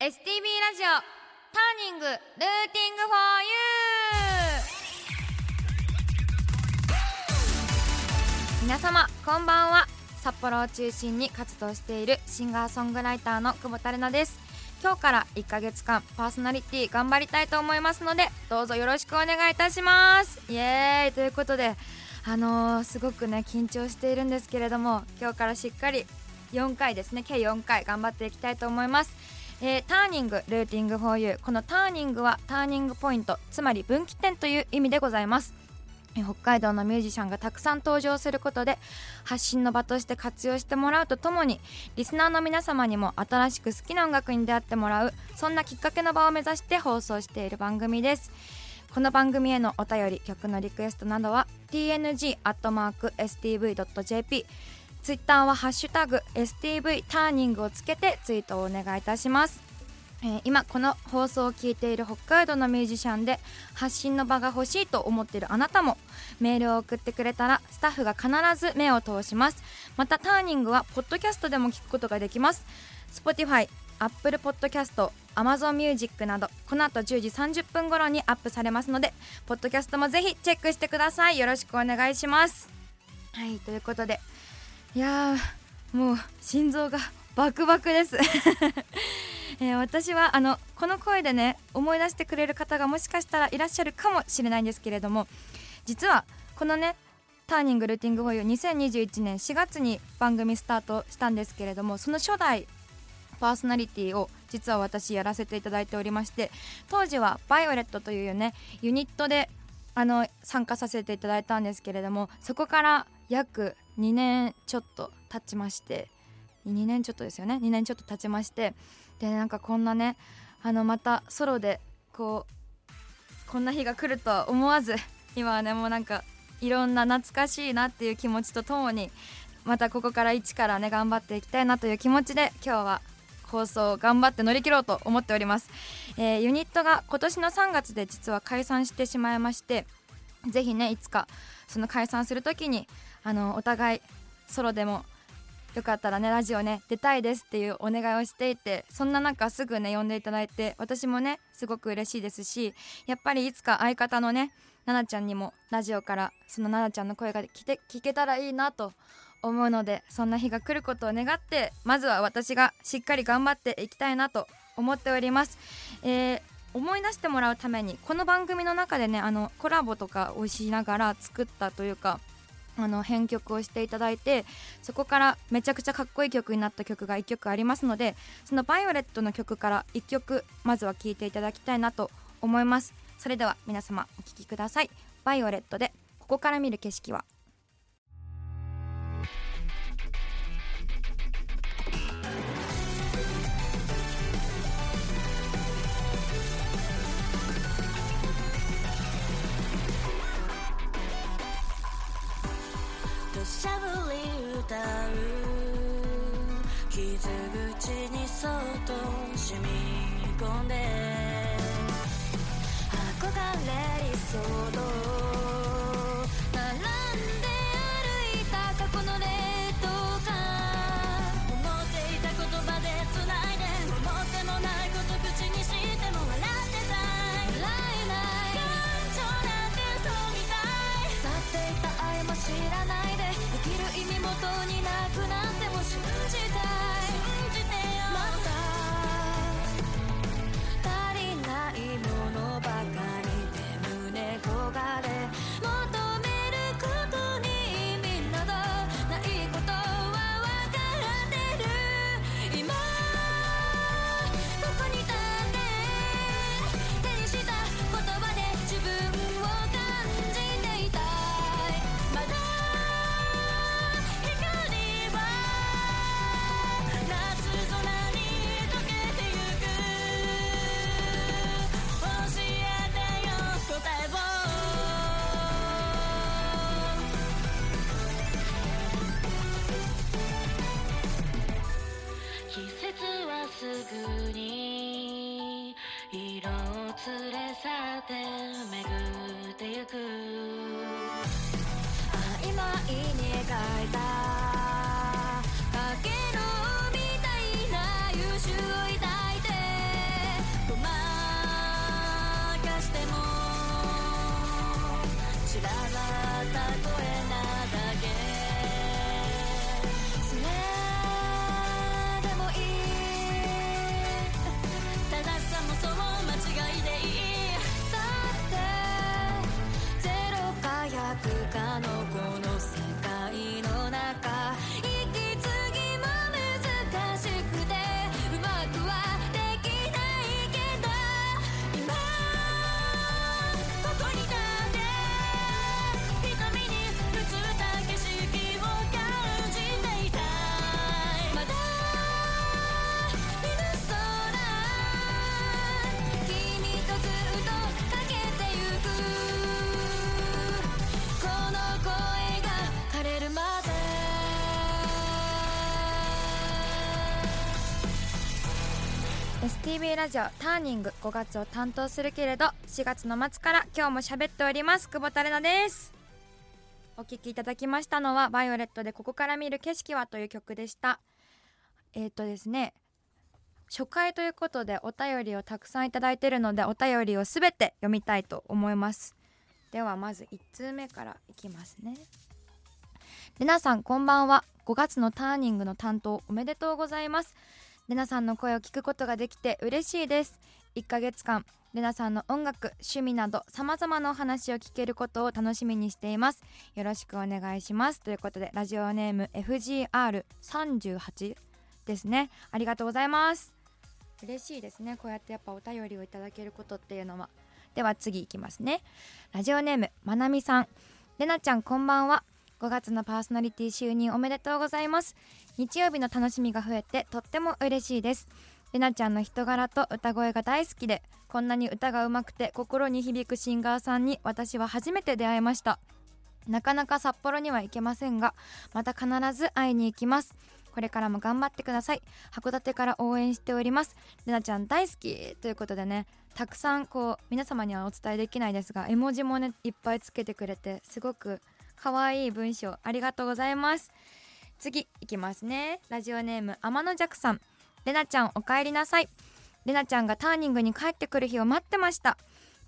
STB ラジオターニングルーティングフォーユー。皆様こんばんは。札幌を中心に活動しているシンガーソングライターの久保田玲奈です。今日から1ヶ月間パーソナリティ頑張りたいと思いますのでどうぞよろしくお願いいたします。イエーイ。ということであのー、すごくね緊張しているんですけれども今日からしっかり4回ですね。計4回頑張っていきたいと思います。えー、ターニングルーティングフォーユー。このターニングはターニングポイントつまり分岐点という意味でございます。北海道のミュージシャンがたくさん登場することで発信の場として活用してもらうとともにリスナーの皆様にも新しく好きな音楽に出会ってもらうそんなきっかけの場を目指して放送している番組です。この番組へのお便り曲のリクエストなどは tng.stv.jp ツイッターはハッシュタグ STV ターニングをつけてツイートをお願いいたします。えー、今この放送を聞いている北海道のミュージシャンで発信の場が欲しいと思っているあなたもメールを送ってくれたらスタッフが必ず目を通します。またターニングはポッドキャストでも聞くことができます。Spotify、Apple Podcast、Amazon Music などこの後10時30分頃にアップされますのでポッドキャストもぜひチェックしてください。よろしくお願いします。はいということでいやもう心臓がバクバクです。えー、私はあのこの声でね思い出してくれる方がもしかしたらいらっしゃるかもしれないんですけれども実はこのねターニングルーティングホイール2021年4月に番組スタートしたんですけれどもその初代パーソナリティを実は私やらせていただいておりまして当時はバイオレットというねユニットであの参加させていただいたんですけれどもそこから約2年ちょっと経ちまして2年ちょっとですよね。2年ちょっと経ちましてでなんかこんなねあのまたソロでこうこんな日が来るとは思わず今はねもうなんかいろんな懐かしいなっていう気持ちとともにまたここから一からね頑張っていきたいなという気持ちで今日は放送を頑張って乗り切ろうと思っております、えー、ユニットが今年の3月で実は解散してしまいましてぜひねいつかその解散する時にあのお互いソロでもよかったらねラジオね出たいですっていうお願いをしていてそんな中すぐね呼んでいただいて私もねすごく嬉しいですしやっぱりいつか相方のね奈々ちゃんにもラジオからその奈々ちゃんの声が聞け聞けたらいいなと思うのでそんな日が来ることを願ってまずは私がしっかり頑張っていきたいなと思っております。えー思い出してもらうためにこの番組の中でねあのコラボとかをしながら作ったというかあの編曲をしていただいてそこからめちゃくちゃかっこいい曲になった曲が1曲ありますのでその「バイオレット」の曲から1曲まずは聴いていただきたいなと思います。それでは皆様お聴きください「バイオレット」で「ここから見る景色は」しゃぶり歌う傷口にそっと染み込んで憧れ理想と TV ラジオターニング5月を担当するけれど4月の末から今日も喋っております。久保田玲奈です。お聴きいただきましたのは「バイオレットでここから見る景色は」という曲でした。えっ、ー、とですね初回ということでお便りをたくさんいただいているのでお便りをすべて読みたいと思います。ではまず1通目からいきますね。レナさんこんばんは。5月のターニングの担当おめでとうございます。レナさんの声を聞くことができて嬉しいです。1ヶ月間レナさんの音楽趣味など様々なお話を聞けることを楽しみにしています。よろしくお願いします。ということでラジオネーム FGR38 ですね。ありがとうございます。嬉しいですね。こうやってやっぱお便りをいただけることっていうのは。では次いきますね。ラジオネームまなみさん。レナちゃんこんばんは。5月のパーソナリティ就任おめでとうございます。日曜日の楽しみが増えてとっても嬉しいです。レナちゃんの人柄と歌声が大好きでこんなに歌が上手くて心に響くシンガーさんに私は初めて出会いました。なかなか札幌には行けませんがまた必ず会いに行きます。これからも頑張ってください。函館から応援しております。レナちゃん大好きということでねたくさんこう皆様にはお伝えできないですが絵文字もねいっぱいつけてくれてすごく可愛い文章ありがとうございます。次いきますね。ラジオネーム天野弱さん。レナちゃんお帰りなさい。レナちゃんがターニングに帰ってくる日を待ってました。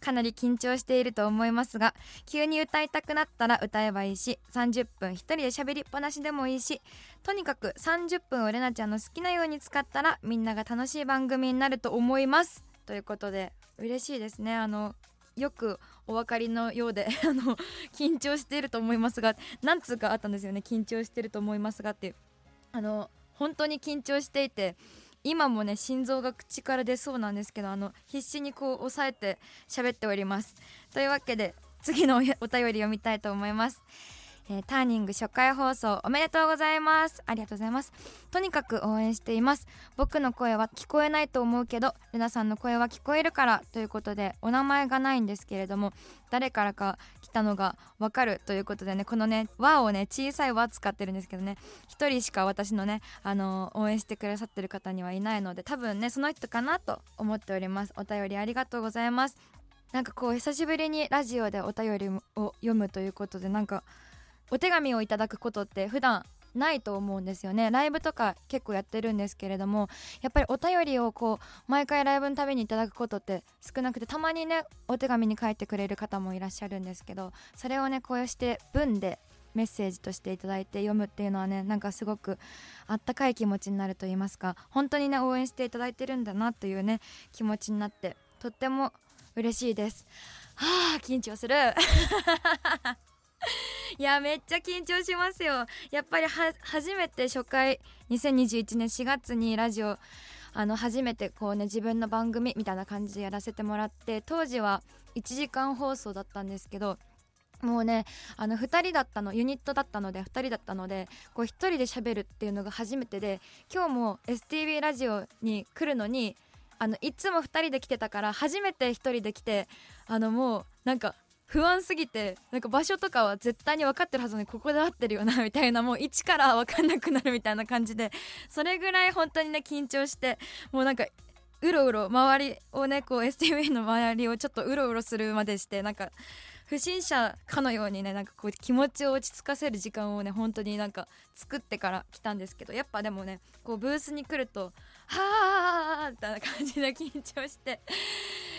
かなり緊張していると思いますが急に歌いたくなったら歌えばいいし30分一人で喋りっぱなしでもいいしとにかく30分をレナちゃんの好きなように使ったらみんなが楽しい番組になると思います。ということで嬉しいですね。あのよくお分かりのようで あの緊張していると思いますが何通かあったんですよね緊張していると思いますがって。あの本当に緊張していて今もね心臓が口から出そうなんですけどあの必死にこう抑えて喋っております。というわけで次のお便り読みたいと思います。えー、ターニング初回放送おめでとうございます。ありがとうございます。とにかく応援しています。僕の声は聞こえないと思うけどルナさんの声は聞こえるからということでお名前がないんですけれども誰からか来たのがわかるということでねこのね和をね小さい和使ってるんですけどね一人しか私のねあのー、応援してくださってる方にはいないので多分ねその人かなと思っております。お便りありがとうございます。なんかこう久しぶりにラジオでお便りを読むということでなんかお手紙をいただくことって普段ないと思うんですよね。ライブとか結構やってるんですけれどもやっぱりお便りをこう毎回ライブのたびにいただくことって少なくてたまにねお手紙に書いてくれる方もいらっしゃるんですけどそれをねこうして文でメッセージとしていただいて読むっていうのはねなんかすごくあったかい気持ちになると言いますか本当にね応援していただいてるんだなというね気持ちになってとっても嬉しいです。はあ緊張する。いやめっちゃ緊張しますよ。やっぱり初めて初回2021年4月にラジオあの初めてこうね自分の番組みたいな感じでやらせてもらって当時は1時間放送だったんですけどもうねあの2人だったのユニットだったので2人だったのでこう1人で喋るっていうのが初めてで今日も STV ラジオに来るのにあのいつも2人で来てたから初めて1人で来てあのもうなんか不安すぎてなんか場所とかは絶対に分かってるはずにここで合ってるよな みたいなもう一から分かんなくなるみたいな感じでそれぐらい本当にね緊張してもうなんかうろうろ周りをねこう STV の周りをちょっとうろうろするまでしてなんか不審者かのようにねなんかこう気持ちを落ち着かせる時間をね本当になんか作ってから来たんですけどやっぱでもねこうブースに来るとはあみたいな感じで緊張して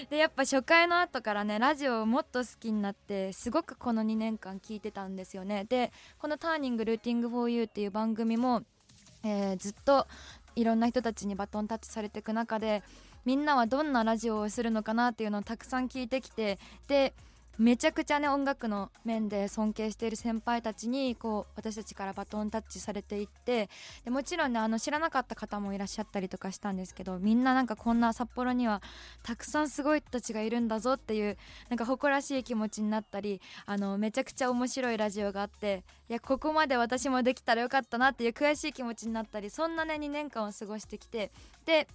でやっぱ初回の後からねラジオをもっと好きになってすごくこの2年間聞いてたんですよね。でこの「ターニングルーティングフォーユーっていう番組も、えーずっといろんな人たちにバトンタッチされていく中でみんなはどんなラジオをするのかなっていうのをたくさん聞いてきてでめちゃくちゃね音楽の面で尊敬している先輩たちにこう私たちからバトンタッチされていってでもちろんねあの知らなかった方もいらっしゃったりとかしたんですけどみんななんかこんな札幌にはたくさんすごい人たちがいるんだぞっていうなんか誇らしい気持ちになったりあのめちゃくちゃ面白いラジオがあっていやここまで私もできたらよかったなっていう悔しい気持ちになったりそんなね2年間を過ごしてきてで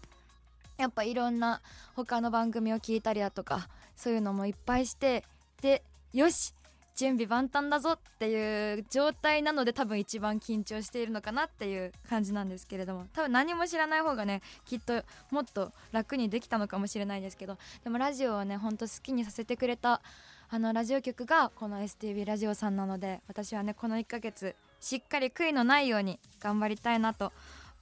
やっぱいろんな他の番組を聞いたりだとかそういうのもいっぱいしてでよし準備万端だぞっていう状態なので多分一番緊張しているのかなっていう感じなんですけれども多分何も知らない方がねきっともっと楽にできたのかもしれないですけどでもラジオをねほんと好きにさせてくれたあのラジオ局がこの STV ラジオさんなので私はねこの1ヶ月しっかり悔いのないように頑張りたいなと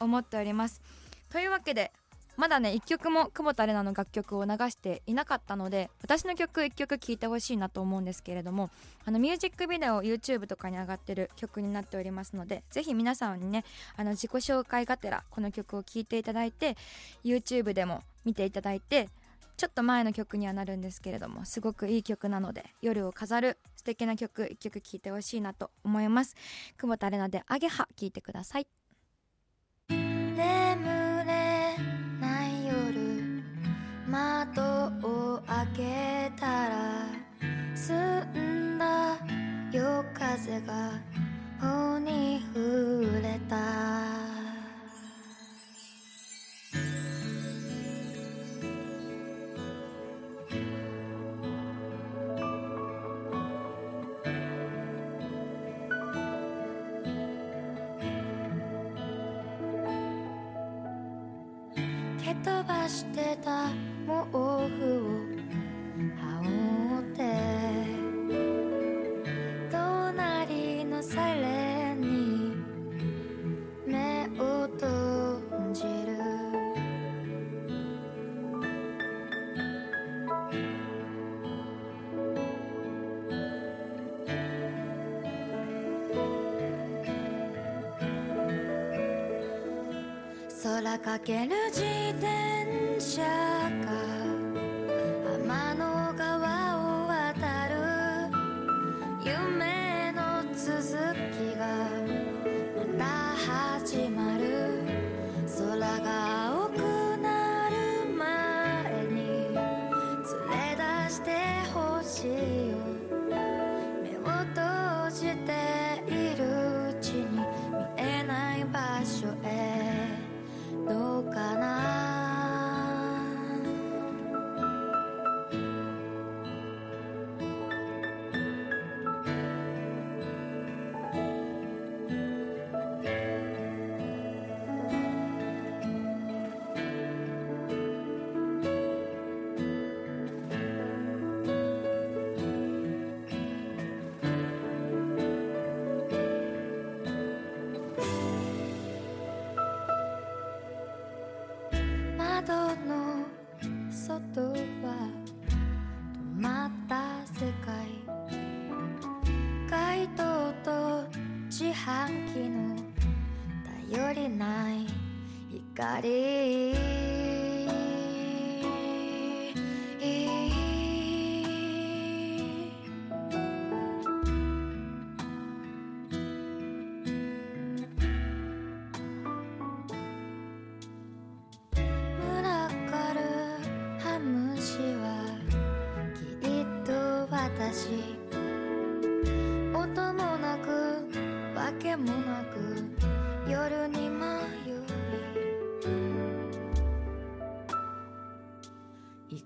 思っております。というわけでまだね1曲も久保田玲奈の楽曲を流していなかったので私の曲1曲聴いてほしいなと思うんですけれどもあのミュージックビデオ YouTube とかに上がってる曲になっておりますのでぜひ皆さんにねあの自己紹介がてらこの曲を聴いていただいて YouTube でも見ていただいてちょっと前の曲にはなるんですけれどもすごくいい曲なので夜を飾る素敵な曲1曲聴いてほしいなと思います。久保田玲奈で「アゲハ」聴いてください。風が空かける自転車が Hey.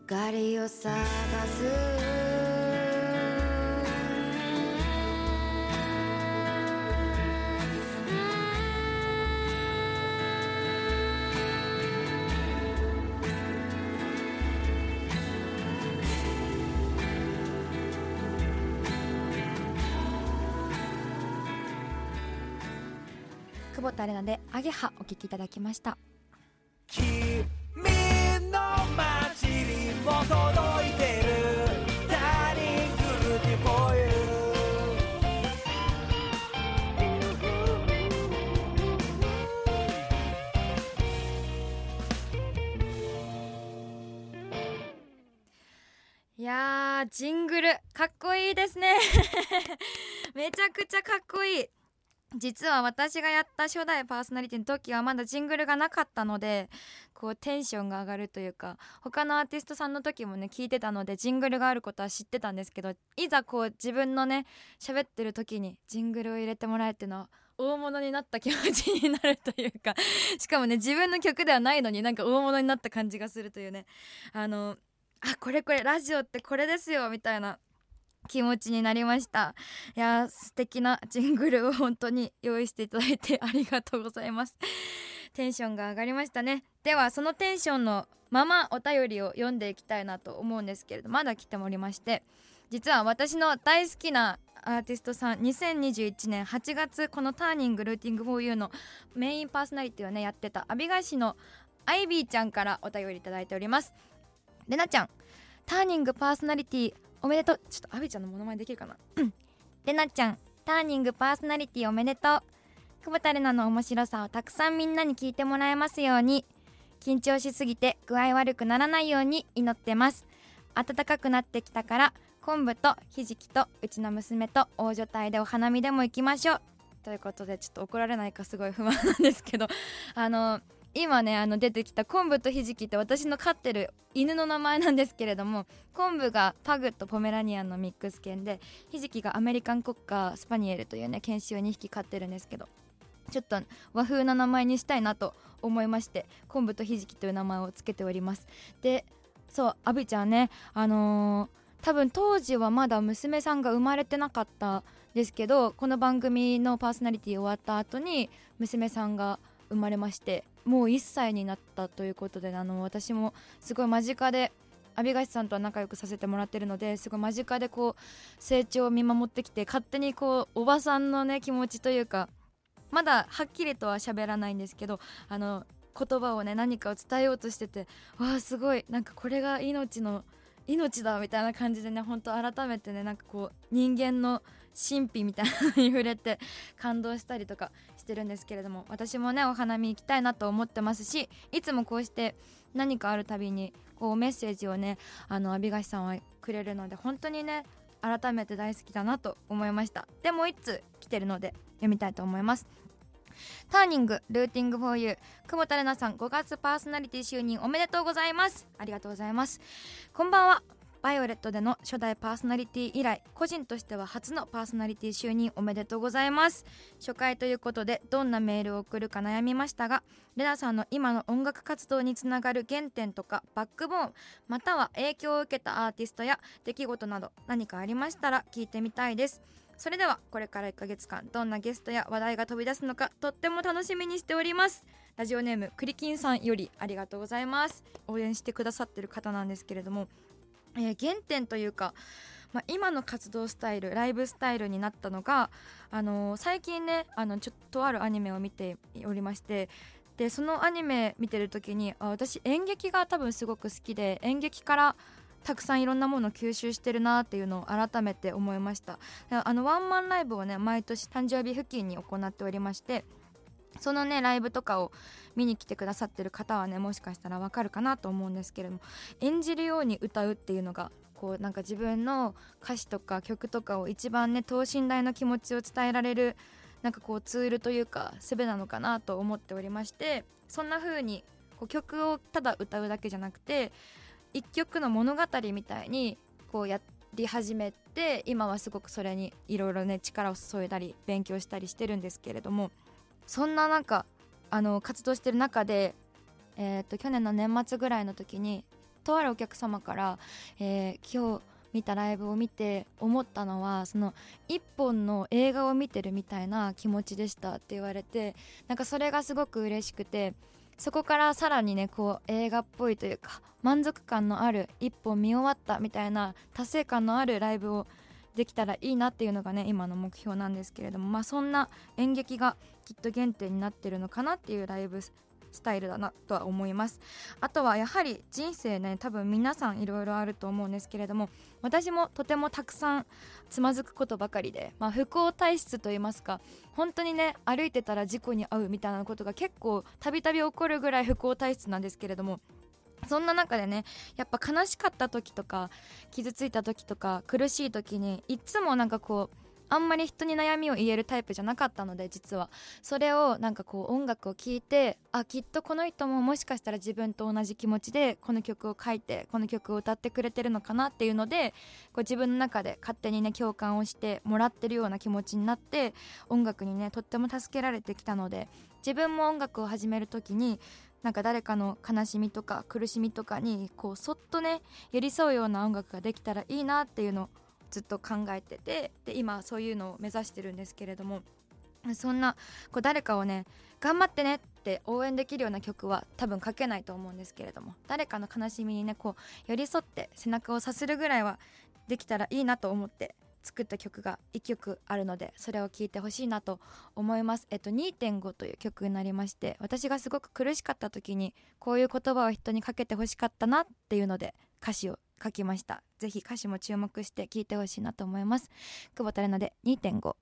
光を探す。久保田玲奈で「アゲハ」お聴きいただきました。ゃくちゃかっこいい。実は私がやった初代パーソナリティの時はまだジングルがなかったのでこうテンションが上がるというか他のアーティストさんの時もね聞いてたのでジングルがあることは知ってたんですけどいざこう自分のね喋ってる時にジングルを入れてもらえっていうのは大物になった気持ちになるというかしかもね自分の曲ではないのになんか大物になった感じがするというね。あのあこれこれラジオってこれですよみたいな。気持ちになりました。いや素敵なジングルを 本当に用意していただいて ありがとうございます。テンションが上がりましたね。ではそのテンションのままお便りを読んでいきたいなと思うんですけれどまだ来ておりまして実は私の大好きなアーティストさん2021年8月この「ターニングルーティング 4U」のメインパーソナリティをねやってた阿ビガ市のアイビーちゃんからお便りいただいております。レナちゃんターニングパーソナリティおめでとう。ちょっとアビちゃんのモノマネできるかな？うん。レナちゃんターニングパーソナリティおめでとう。久保田レナの面白さをたくさんみんなに聞いてもらえますように緊張しすぎて具合悪くならないように祈ってます。暖かくなってきたから昆布とひじきとうちの娘と大所帯でお花見でも行きましょう。ということでちょっと怒られないかすごい不満なんですけどあの今ねあの出てきた昆布とひじきって私の飼ってる犬の名前なんですけれども昆布がパグとポメラニアンのミックス犬でひじきがアメリカンコッカースパニエルというね犬種を2匹飼ってるんですけどちょっと和風な名前にしたいなと思いまして昆布とひじきという名前をつけております。でそうアビちゃんねあのー多分当時はまだ娘さんが生まれてなかったですけどこの番組のパーソナリティ終わった後に娘さんが生まれましてもう1歳になったということであの私もすごい間近で阿ビガシさんとは仲良くさせてもらってるのですごい間近でこう成長を見守ってきて勝手にこうおばさんのね気持ちというかまだはっきりとは喋らないんですけどあの言葉をね何かを伝えようとしててわあすごいなんかこれが命の命だみたいな感じでねほんと改めてねなんかこう人間の神秘みたいなのに触れて感動したりとかしてるんですけれども私もねお花見行きたいなと思ってますしいつもこうして何かあるたびにこうメッセージをねあの阿ビガシさんはくれるので本当にね改めて大好きだなと思いました。でもう1通来てるので読みたいと思います。ターニングルーティングフォーユー久保田玲奈さん5月パーソナリティ就任おめでとうございます。ありがとうございます。こんばんは。バイオレットでの初代パーソナリティ以来個人としては初のパーソナリティ就任おめでとうございます。初回ということでどんなメールを送るか悩みましたがレナさんの今の音楽活動につながる原点とかバックボーンまたは影響を受けたアーティストや出来事など何かありましたら聞いてみたいです。それではこれから1ヶ月間どんなゲストや話題が飛び出すのかとっても楽しみにしております。ラジオネームクリキンさんよりありがとうございます。応援してくださってる方なんですけれども、えー原点というか、まあ、今の活動スタイルライブスタイルになったのが、あのー最近ねあのちょっとあるアニメを見ておりましてでそのアニメ見てる時にあ私演劇が多分すごく好きで演劇からたくさんいろんなものを吸収してるなっていうのを改めて思いました。あのワンマンライブをね毎年誕生日付近に行っておりましてそのねライブとかを見に来てくださってる方はねもしかしたらわかるかなと思うんですけれども演じるように歌うっていうのがこうなんか自分の歌詞とか曲とかを一番ね等身大の気持ちを伝えられるなんかこうツールというか術なのかなと思っておりましてそんな風にこう曲をただ歌うだけじゃなくて一曲の物語みたいにこうやり始めて今はすごくそれにいろいろね力を注いだり勉強したりしてるんですけれどもそんななんかあの活動してる中で、えー、と去年の年末ぐらいの時にとあるお客様から、えー今日見たライブを見て思ったのはその一本の映画を見てるみたいな気持ちでしたって言われてなんかそれがすごく嬉しくてそこからさらにねこう映画っぽいというか満足感のある一本見終わったみたいな達成感のあるライブをできたらいいなっていうのがね今の目標なんですけれどもまあそんな演劇がきっと原点になってるのかなっていうライブスタイルだなとは思います。あとはやはり人生ね多分皆さんいろいろあると思うんですけれども私もとてもたくさんつまずくことばかりで、まあ、不幸体質といいますか本当にね歩いてたら事故に遭うみたいなことが結構たびたび起こるぐらい不幸体質なんですけれどもそんな中でねやっぱ悲しかった時とか傷ついた時とか苦しい時にいつもなんかこうあんまり人に悩みを言えるタイプじゃなかったので実は。それをなんかこう音楽を聴いてあきっとこの人ももしかしたら自分と同じ気持ちでこの曲を書いてこの曲を歌ってくれてるのかなっていうのでこう自分の中で勝手にね共感をしてもらってるような気持ちになって音楽にねとっても助けられてきたので自分も音楽を始める時になんか誰かの悲しみとか苦しみとかにこうそっとね寄り添うような音楽ができたらいいなっていうのをずっと考えててで今そういうのを目指してるんですけれどもそんなこう誰かをね頑張ってねって応援できるような曲は多分書けないと思うんですけれども誰かの悲しみにねこう寄り添って背中をさするぐらいはできたらいいなと思って作った曲が1曲あるのでそれを聴いてほしいなと思います。えっと2.5という曲になりまして私がすごく苦しかった時にこういう言葉を人にかけてほしかったなっていうので歌詞を書きました。ぜひ歌詞も注目して聴いてほしいなと思います。久保田玲奈で2.5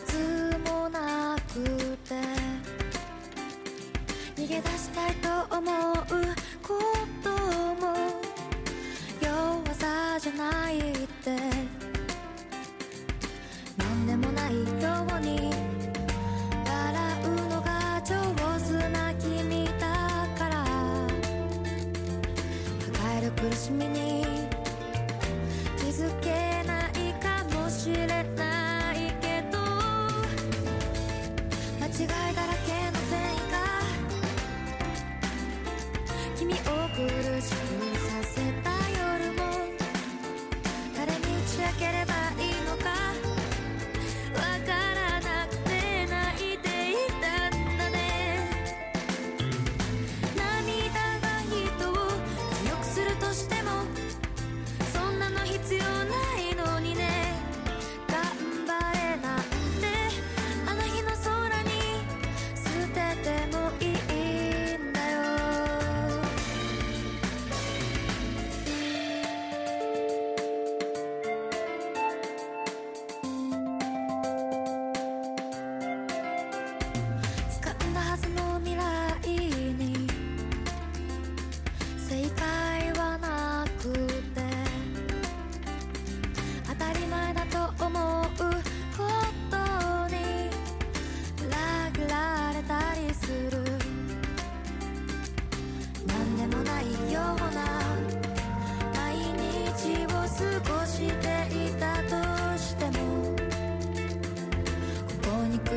つ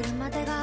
車でが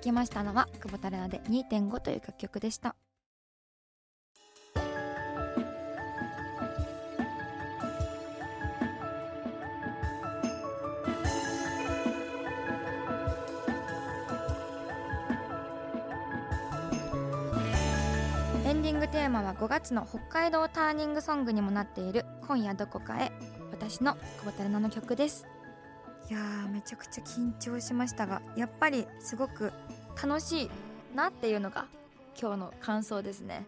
だきましたのは久保田玲奈で2.5という楽曲でした。エンディングテーマは5月の北海道ターニングソングにもなっている「今夜どこかへ」私の久保田玲奈の曲です。やーめちゃくちゃ緊張しましたがやっぱりすごく楽しいなっていうのが今日の感想ですね。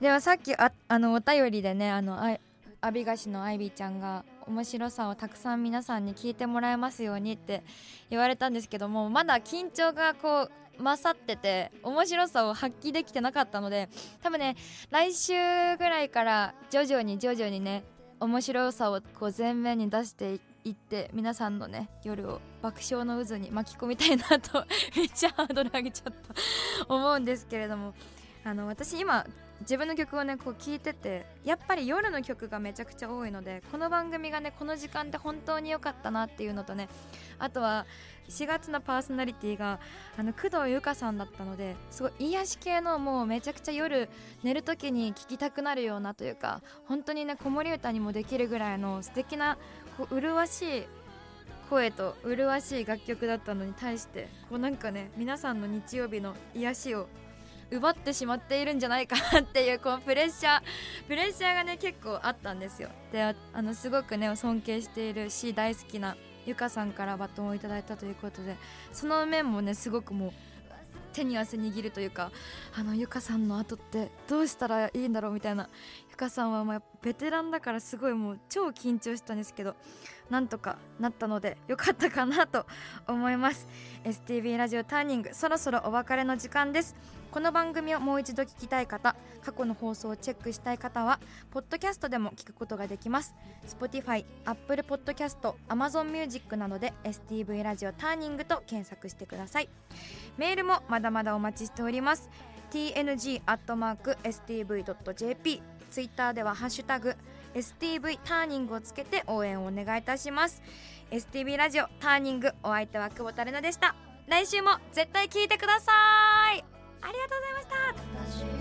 ではさっきああのお便りでねあのあ阿ビ菓子のアイビーちゃんが面白さをたくさん皆さんに聞いてもらえますようにって言われたんですけどもまだ緊張がこう勝ってて面白さを発揮できてなかったので多分ね来週ぐらいから徐々に徐々にね面白さをこう前面に出していって行って皆さんのね夜を爆笑の渦に巻き込みたいなと めっちゃハードル上げちゃった。思うんですけれどもあの私今自分の曲をねこう聴いててやっぱり夜の曲がめちゃくちゃ多いのでこの番組がねこの時間で本当に良かったなっていうのとねあとは4月のパーソナリティがあの工藤由香さんだったのですごい癒し系のもうめちゃくちゃ夜寝る時に聴きたくなるようなというか本当にね子守歌にもできるぐらいの素敵なこう麗しい声と麗しい楽曲だったのに対してこうなんかね皆さんの日曜日の癒しを奪ってしまっているんじゃないかなっていうこうプレッシャープレッシャーがね結構あったんですよ。であのすごくね尊敬しているし大好きなゆかさんからバトンをいただいたということでその面もねすごくもう手に汗握るというかあのゆかさんの後ってどうしたらいいんだろうみたいなゆかさんはもうベテランだからすごいもう超緊張したんですけどなんとかなったのでよかったかなと思います。STV ラジオターニングそろそろお別れの時間です。この番組をもう一度聞きたい方過去の放送をチェックしたい方はポッドキャストでも聞くことができます。Spotify、Apple Podcast、Amazon Music などで STV ラジオターニングと検索してください。メールもまだまだお待ちしております。tng.stv.jp ツイッターではハッシュタグ STV ターニングをつけて応援をお願いいたします。STV ラジオターニングお相手は久保田玲奈でした。来週も絶対聞いてください。ありがとうございました。